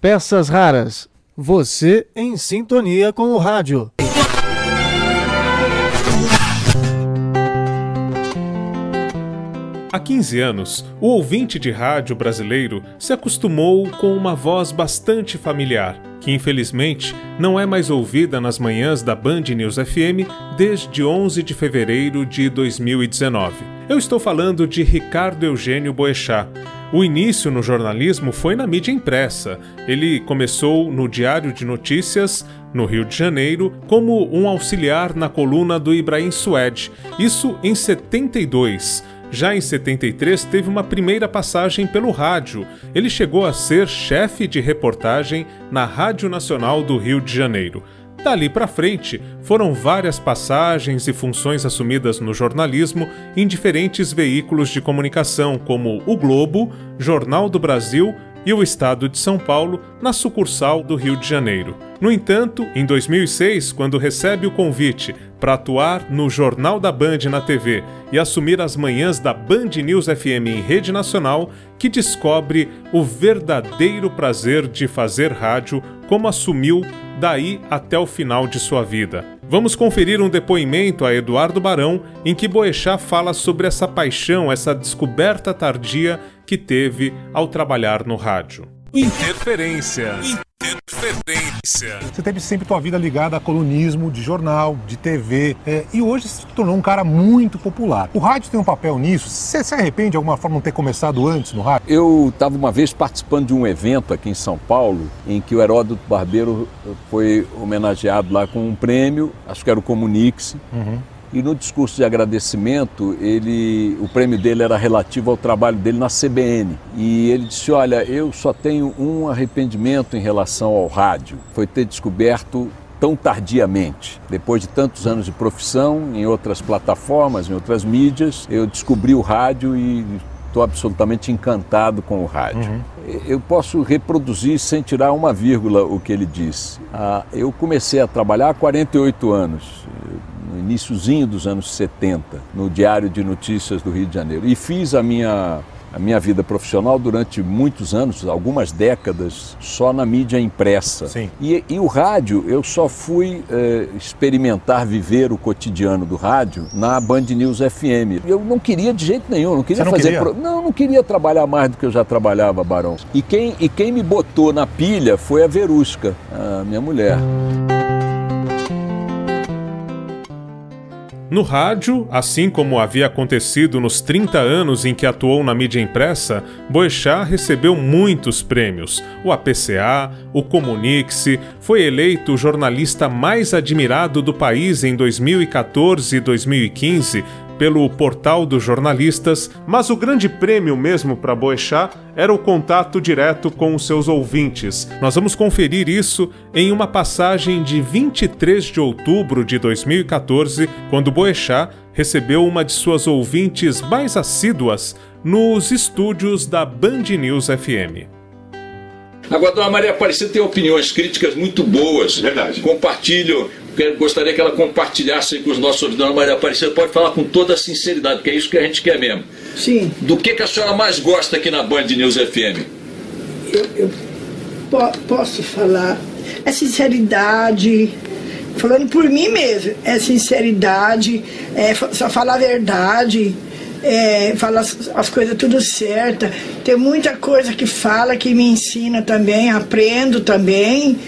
Peças raras. Você em sintonia com o rádio. Há 15 anos, o ouvinte de rádio brasileiro se acostumou com uma voz bastante familiar, que infelizmente não é mais ouvida nas manhãs da Band News FM desde 11 de fevereiro de 2019. Eu estou falando de Ricardo Eugênio Boechat. O início no jornalismo foi na mídia impressa. Ele começou no Diário de Notícias, no Rio de Janeiro, como um auxiliar na coluna do Ibrahim Suede, isso em 72. Já em 73, teve uma primeira passagem pelo rádio. Ele chegou a ser chefe de reportagem na Rádio Nacional do Rio de Janeiro. Dali para frente, foram várias passagens e funções assumidas no jornalismo em diferentes veículos de comunicação, como o Globo, Jornal do Brasil e o Estado de São Paulo, na sucursal do Rio de Janeiro. No entanto, em 2006, quando recebe o convite para atuar no Jornal da Band na TV e assumir as manhãs da Band News FM em rede nacional, que descobre o verdadeiro prazer de fazer rádio como assumiu daí até o final de sua vida. Vamos conferir um depoimento a Eduardo Barão em que Boechat fala sobre essa paixão, essa descoberta tardia que teve ao trabalhar no rádio. Interferência. Interferência. Você teve sempre sua vida ligada a colunismo de jornal, de TV, é, e hoje se tornou um cara muito popular. O rádio tem um papel nisso? Você se arrepende de alguma forma não ter começado antes no rádio? Eu estava uma vez participando de um evento aqui em São Paulo, em que o Heródoto Barbeiro foi homenageado lá com um prêmio, acho que era o Comunix. Uhum e no discurso de agradecimento, ele, o prêmio dele era relativo ao trabalho dele na CBN. E ele disse: Olha, eu só tenho um arrependimento em relação ao rádio. Foi ter descoberto tão tardiamente. Depois de tantos anos de profissão, em outras plataformas, em outras mídias, eu descobri o rádio e estou absolutamente encantado com o rádio. Uhum. Eu posso reproduzir sem tirar uma vírgula o que ele disse. Ah, eu comecei a trabalhar há 48 anos no iníciozinho dos anos 70, no Diário de Notícias do Rio de Janeiro. E fiz a minha, a minha vida profissional durante muitos anos, algumas décadas, só na mídia impressa. Sim. E, e o rádio, eu só fui eh, experimentar viver o cotidiano do rádio na Band News FM. Eu não queria de jeito nenhum, não queria não fazer. Queria? Pro... Não, não queria trabalhar mais do que eu já trabalhava, Barão. E quem, e quem me botou na pilha foi a Verusca, a minha mulher. No rádio, assim como havia acontecido nos 30 anos em que atuou na mídia impressa, Boechat recebeu muitos prêmios. O APCA, o Comunix, foi eleito o jornalista mais admirado do país em 2014 e 2015 pelo portal dos jornalistas, mas o grande prêmio mesmo para Boechat era o contato direto com os seus ouvintes. Nós vamos conferir isso em uma passagem de 23 de outubro de 2014, quando Boechat recebeu uma de suas ouvintes mais assíduas nos estúdios da Band News FM. Agora, a dona Maria Aparecida tem opiniões críticas muito boas. Verdade. Compartilho gostaria que ela compartilhasse com os nossos ouvintes. Dona Maria Aparecida, pode falar com toda a sinceridade, porque é isso que a gente quer mesmo. Sim. Do que, que a senhora mais gosta aqui na Band News FM? Eu, eu po posso falar. É sinceridade, falando por mim mesmo, é sinceridade, é só falar a verdade. É, falar as, as coisas tudo certa. Tem muita coisa que fala que me ensina também, aprendo também.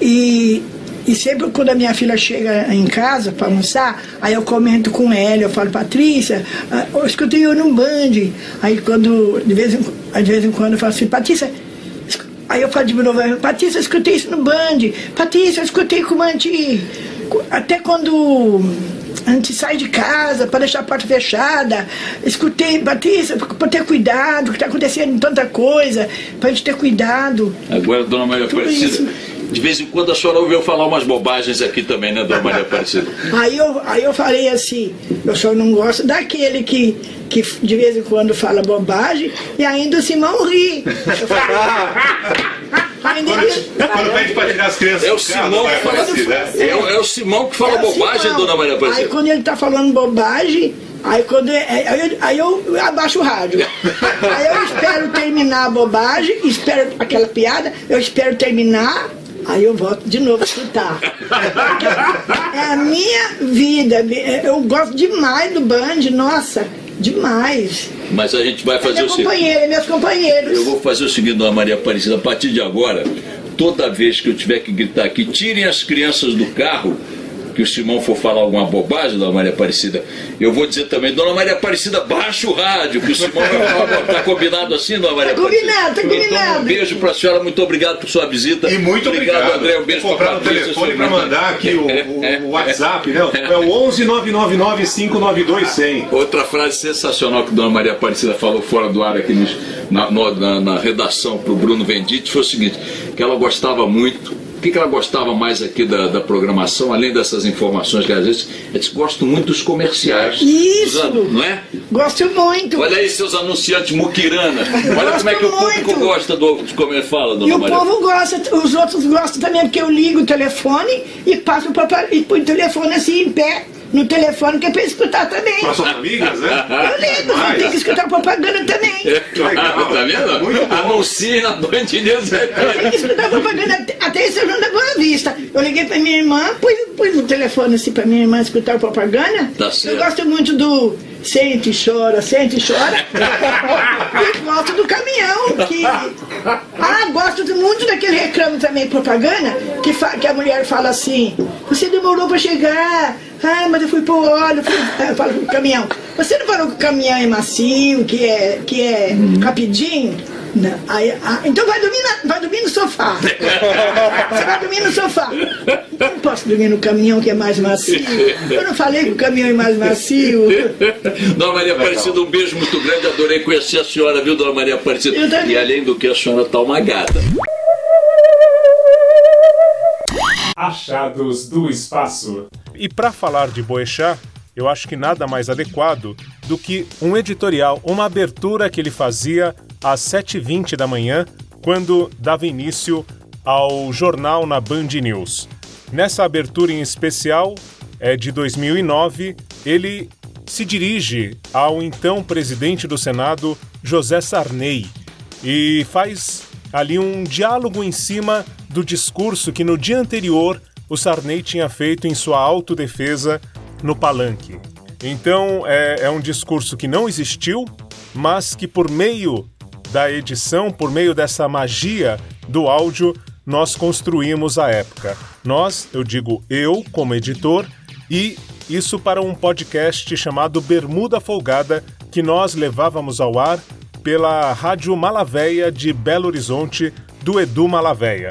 E e sempre quando a minha filha chega em casa para almoçar, aí eu comento com ela, eu falo, Patrícia, ah, eu escutei eu num band. Aí quando, de vez em, de vez em quando eu falo assim, Patrícia, aí eu falo de novo, Patrícia, eu escutei isso no band, Patrícia, eu escutei com a gente, até quando a gente sai de casa para deixar a porta fechada. Escutei, Patrícia, para ter cuidado, que está acontecendo tanta coisa, para a gente ter cuidado. Agora, dona Maria Aparecida, de vez em quando a senhora ouviu falar umas bobagens aqui também, né, Dona Maria Aparecida? aí, eu, aí eu falei assim, eu só não gosto daquele que, que de vez em quando fala bobagem e ainda o Simão ri. Eu falei, ainda quando, pede para tirar as crianças é o Simão que fala, é, é, o Simão que fala é bobagem, Simão. Dona Maria Aparecida. Aí quando ele está falando bobagem, Aí, quando, aí, eu, aí eu abaixo o rádio. Aí eu espero terminar a bobagem, espero aquela piada, eu espero terminar, aí eu volto de novo a escutar. É a minha vida. Eu gosto demais do Band, nossa, demais. Mas a gente vai fazer é o seguinte. companheiro, é meus companheiros. Eu vou fazer o seguinte, Dona Maria Aparecida, a partir de agora, toda vez que eu tiver que gritar aqui, tirem as crianças do carro que o Simão for falar alguma bobagem, Dona Maria Aparecida, eu vou dizer também, Dona Maria Aparecida, baixa o rádio, que o Simão vai falar, tá combinado assim, Dona Maria tá Aparecida? Combinado, tá combinado. Então, um beijo pra senhora, muito obrigado por sua visita. E muito obrigado. André, um beijo Vou comprar o telefone para mandar aqui o, o, o, WhatsApp, né? É o 11 999 592 100. Outra frase sensacional que Dona Maria Aparecida falou fora do ar aqui na, na, na redação pro Bruno Venditti foi o seguinte, que ela gostava muito o que, que ela gostava mais aqui da, da, programação, além dessas informações que às vezes eles gostam muito dos comerciais. Isso! não é? Gosto muito. Olha aí seus anunciantes muquirana. Olha como é que o público gosta do, de como ele fala, dona E o Maria. povo gosta, os outros gostam também, porque eu ligo o telefone e passo para e põe o telefone assim em pé no telefone que é para escutar também. Para suas amigas, né? Eu ligo, você tem que escutar propaganda também. Legal, tá vendo? Anuncie na Band News. Tem que escutar propaganda até esse Jornal da Boa Vista. Eu liguei para minha irmã, pus, pus no telefone assim para minha irmã escutar propaganda. Tá certo. Eu gosto muito do Sente e chora, sente e chora. e gosto do caminhão, que. Ah, gosto muito daquele reclamo também, propaganda, que, fa... que a mulher fala assim, você demorou para chegar. Ah, mas eu fui pro óleo, fui... eu falo pro caminhão. Você não falou que o caminhão é macio, que é, que é rapidinho? Não. Aí, ah, então vai dormir, na, vai dormir no sofá. Você vai dormir no sofá. Eu não posso dormir no caminhão que é mais macio. Eu não falei que o caminhão é mais macio. Dona Maria Aparecida, um beijo muito grande. Adorei conhecer a senhora, viu, Dona Maria Aparecida? E além do que, a senhora tá uma gata. Achados do espaço. E para falar de Boechat, eu acho que nada mais adequado do que um editorial, uma abertura que ele fazia às 7h20 da manhã, quando dava início ao jornal na Band News. Nessa abertura em especial, é de 2009, ele se dirige ao então presidente do Senado, José Sarney, e faz ali um diálogo em cima do discurso que no dia anterior o Sarney tinha feito em sua autodefesa no palanque. Então é, é um discurso que não existiu, mas que por meio da edição, por meio dessa magia do áudio, nós construímos a época. Nós, eu digo eu como editor, e isso para um podcast chamado Bermuda Folgada, que nós levávamos ao ar pela Rádio Malavéia de Belo Horizonte, do Edu Malavéia.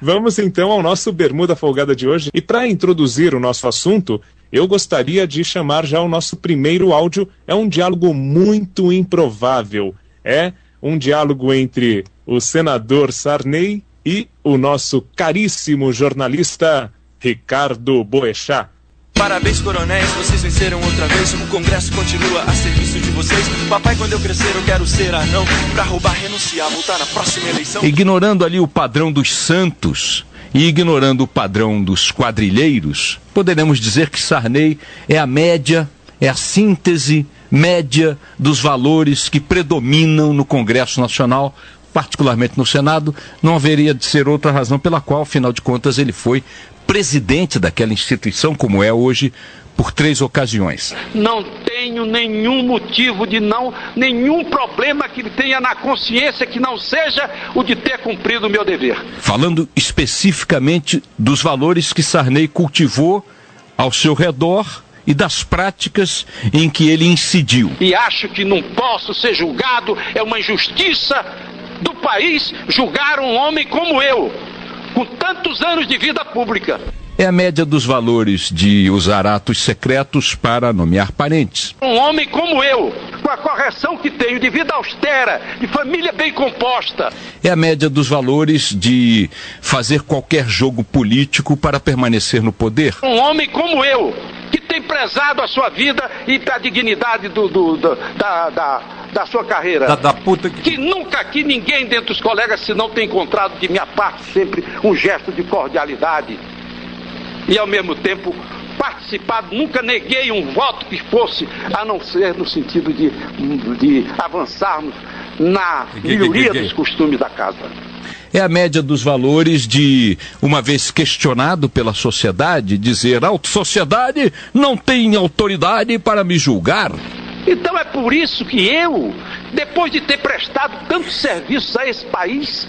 Vamos então ao nosso Bermuda Folgada de hoje. E para introduzir o nosso assunto, eu gostaria de chamar já o nosso primeiro áudio. É um diálogo muito improvável. É um diálogo entre o senador Sarney e o nosso caríssimo jornalista Ricardo Boechat. Parabéns, coronéis, vocês venceram outra vez. O Congresso continua a serviço de vocês. Papai, quando eu crescer, eu quero ser anão. Pra roubar, renunciar, voltar na próxima eleição. Ignorando ali o padrão dos santos e ignorando o padrão dos quadrilheiros, poderemos dizer que Sarney é a média, é a síntese média dos valores que predominam no Congresso Nacional, particularmente no Senado, não haveria de ser outra razão pela qual, afinal de contas, ele foi presidente daquela instituição, como é hoje, por três ocasiões. Não tenho nenhum motivo de não, nenhum problema que tenha na consciência que não seja o de ter cumprido o meu dever. Falando especificamente dos valores que Sarney cultivou ao seu redor e das práticas em que ele incidiu. E acho que não posso ser julgado, é uma injustiça do país julgar um homem como eu, com tantos anos de vida pública. É a média dos valores de usar atos secretos para nomear parentes. Um homem como eu, com a correção que tenho de vida austera, de família bem composta. É a média dos valores de fazer qualquer jogo político para permanecer no poder. Um homem como eu, que tem prezado a sua vida e a dignidade do, do, do da, da, da, sua carreira. Da, da puta que... que nunca aqui ninguém dentre os colegas, se não tem encontrado de minha parte sempre um gesto de cordialidade e ao mesmo tempo participado, nunca neguei um voto que fosse, a não ser no sentido de, de avançarmos na melhoria dos costumes da casa é a média dos valores de, uma vez questionado pela sociedade, dizer: a sociedade não tem autoridade para me julgar. Então é por isso que eu, depois de ter prestado tantos serviços a esse país,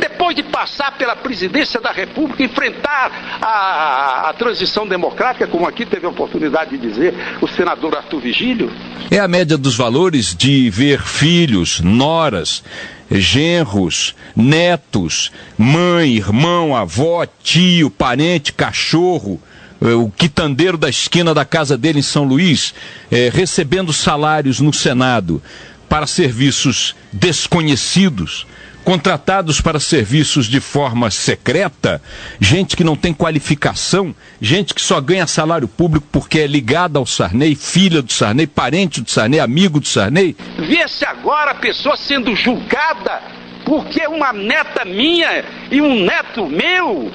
depois de passar pela presidência da República, enfrentar a, a, transição democrática, como aqui teve a oportunidade de dizer o senador Arthur Vigílio. É a média dos valores de ver filhos, noras, genros, netos, mãe, irmão, avó, tio, parente, cachorro, o quitandeiro da esquina da casa dele em São Luís, é, recebendo salários no Senado para serviços desconhecidos, contratados para serviços de forma secreta, gente que não tem qualificação, gente que só ganha salário público porque é ligada ao Sarney, filha do Sarney, parente do Sarney, amigo do Sarney. Vê-se agora a pessoa sendo julgada porque uma neta minha e um neto meu.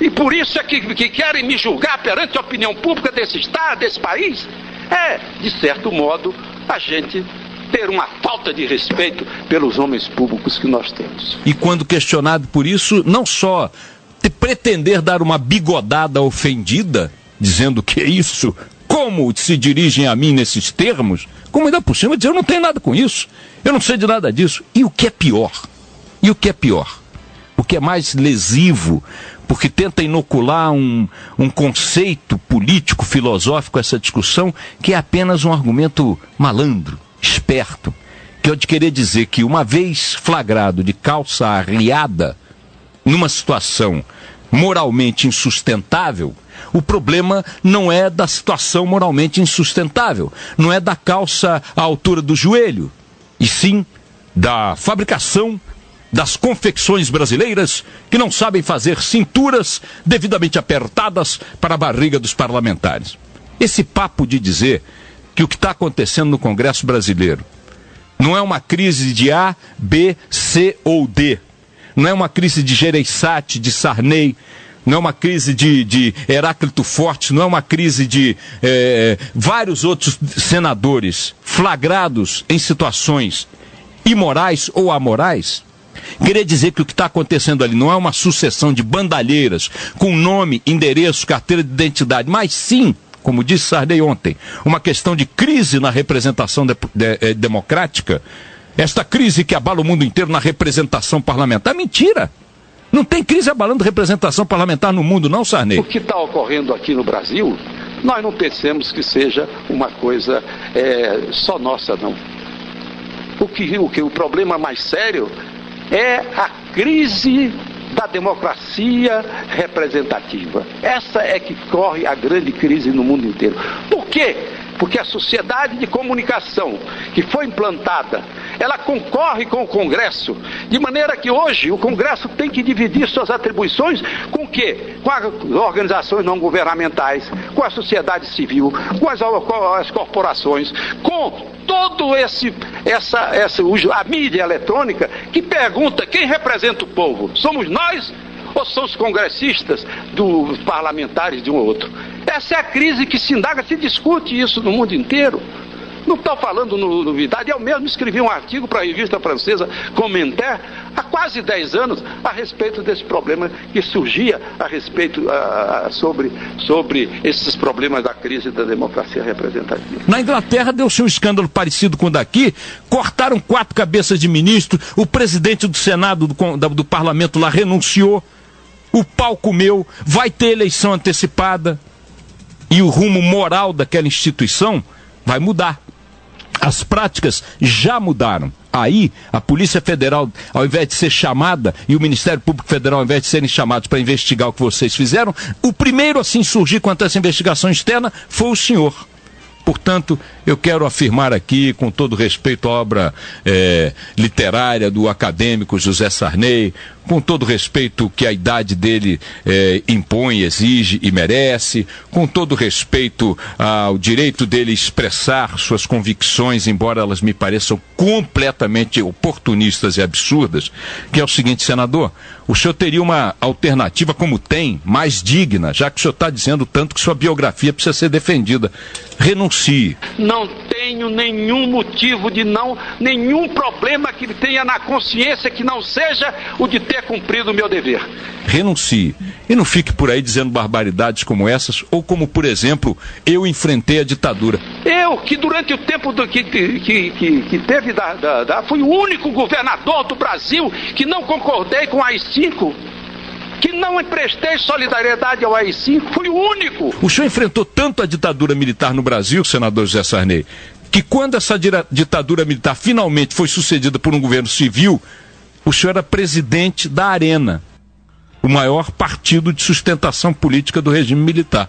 E por isso é que, que querem me julgar perante a opinião pública desse Estado, desse país. É, de certo modo, a gente ter uma falta de respeito pelos homens públicos que nós temos. E quando questionado por isso, não só pretender dar uma bigodada ofendida, dizendo que é isso, como se dirigem a mim nesses termos, como ainda por cima dizer eu não tenho nada com isso, eu não sei de nada disso. E o que é pior? E o que é pior? O que é mais lesivo, porque tenta inocular um, um conceito político, filosófico essa discussão, que é apenas um argumento malandro, esperto, que é o de querer dizer que uma vez flagrado de calça arriada, numa situação moralmente insustentável, o problema não é da situação moralmente insustentável, não é da calça à altura do joelho, e sim da fabricação das confecções brasileiras que não sabem fazer cinturas devidamente apertadas para a barriga dos parlamentares. Esse papo de dizer que o que está acontecendo no Congresso brasileiro não é uma crise de A, B, C ou D. Não é uma crise de Gereissati, de Sarney, não é uma crise de, de Heráclito Forte, não é uma crise de é, vários outros senadores flagrados em situações imorais ou amorais. Queria dizer que o que está acontecendo ali não é uma sucessão de bandalheiras com nome, endereço, carteira de identidade, mas sim como disse Sarney ontem, uma questão de crise na representação de, de, de, democrática, esta crise que abala o mundo inteiro na representação parlamentar, mentira! Não tem crise abalando representação parlamentar no mundo, não, Sarney? O que está ocorrendo aqui no Brasil, nós não pensemos que seja uma coisa é, só nossa, não. O que, o que o problema mais sério é a crise da democracia representativa. Essa é que corre a grande crise no mundo inteiro. Por quê? Porque a sociedade de comunicação que foi implantada, ela concorre com o Congresso, de maneira que hoje o Congresso tem que dividir suas atribuições com o quê? Com as organizações não governamentais, com a sociedade civil, com as, as corporações, com todo esse essa essa a mídia eletrônica que pergunta quem representa o povo? Somos nós ou são os congressistas dos parlamentares de um ou outro? Essa é a crise que se indaga, se discute isso no mundo inteiro. Não estou falando no, novidade, eu mesmo escrevi um artigo para a revista francesa Commentaire há quase 10 anos a respeito desse problema que surgia a respeito uh, sobre, sobre esses problemas da crise da democracia representativa. Na Inglaterra deu-se um escândalo parecido com o daqui, cortaram quatro cabeças de ministro, o presidente do Senado, do, do, do parlamento lá renunciou, o pau comeu, vai ter eleição antecipada e o rumo moral daquela instituição vai mudar. As práticas já mudaram. Aí, a Polícia Federal, ao invés de ser chamada, e o Ministério Público Federal, ao invés de serem chamados para investigar o que vocês fizeram, o primeiro a se insurgir contra essa investigação externa foi o senhor. Portanto, eu quero afirmar aqui, com todo respeito à obra é, literária do acadêmico José Sarney, com todo o respeito que a idade dele eh, impõe, exige e merece, com todo o respeito ao direito dele expressar suas convicções, embora elas me pareçam completamente oportunistas e absurdas, que é o seguinte, senador, o senhor teria uma alternativa como tem, mais digna, já que o senhor está dizendo tanto que sua biografia precisa ser defendida. Renuncie. Não tenho nenhum motivo de não, nenhum problema que tenha na consciência que não seja o de ter cumprido o meu dever. Renuncie. E não fique por aí dizendo barbaridades como essas, ou como, por exemplo, eu enfrentei a ditadura. Eu, que durante o tempo do, que, que, que, que, teve da, da, da, fui o único governador do Brasil que não concordei com a AI-5 que não emprestei solidariedade ao AI-5, fui o único. O senhor enfrentou tanto a ditadura militar no Brasil, senador José Sarney, que quando essa ditadura militar finalmente foi sucedida por um governo civil, o senhor era presidente da Arena, o maior partido de sustentação política do regime militar.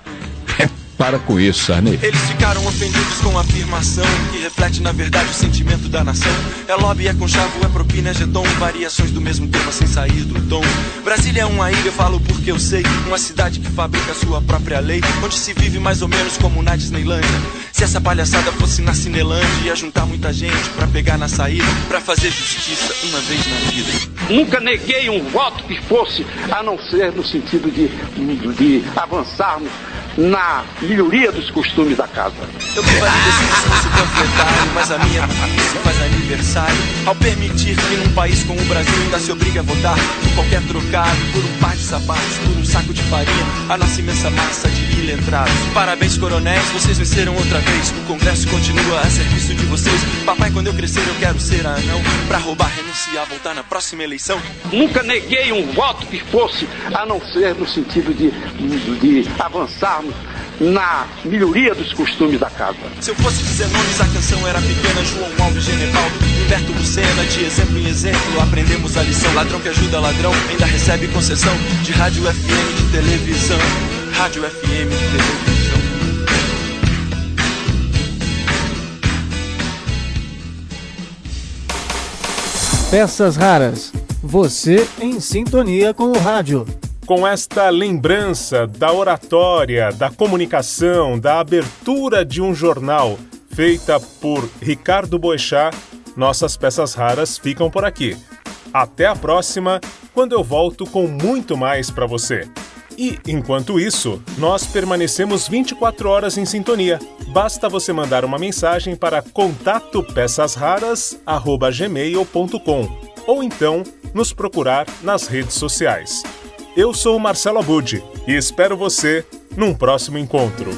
Para com isso, Sarney. Eles ficaram ofendidos com a afirmação que reflete na verdade o sentimento da nação. É lobby, é conchavo, é propina, é jeton, variações do mesmo tema sem sair do tom. Brasília é uma ilha, eu falo porque eu sei. Uma cidade que fabrica sua própria lei, onde se vive mais ou menos como na Disneylândia. Se essa palhaçada fosse na Cinelândia, ia juntar muita gente para pegar na saída, para fazer justiça uma vez na vida. Nunca neguei um voto que fosse, a não ser no sentido de, de avançarmos na melhoria dos costumes da casa. Eu que valido discurso panfletário, mas a minha se faz aniversário ao permitir que num país como o Brasil ainda se obrigue a votar qualquer trocado, por um par de sapatos, por saco de farinha, a nossa imensa massa de iletrados. Parabéns, coronéis, vocês venceram outra vez. O Congresso continua a serviço de vocês. Papai, quando eu crescer, eu quero ser anão. Pra roubar, renunciar, voltar na próxima eleição. Nunca neguei um voto que fosse, a não ser no sentido de, de avançarmos na melhoria dos costumes da casa. Se eu fosse dizer nomes, a canção era pequena. João Alves, Genevaldo, Humberto Lucena. De exemplo em exemplo, aprendemos a lição. Ladrão que ajuda ladrão, ainda recebe concessão de rádio FM, de televisão. Rádio FM, de televisão. Peças raras. Você em sintonia com o rádio com esta lembrança da oratória, da comunicação, da abertura de um jornal feita por Ricardo Boechat, nossas peças raras ficam por aqui. Até a próxima, quando eu volto com muito mais para você. E, enquanto isso, nós permanecemos 24 horas em sintonia. Basta você mandar uma mensagem para contatopeçasraras@gmail.com ou então nos procurar nas redes sociais. Eu sou Marcelo Abud e espero você num próximo encontro.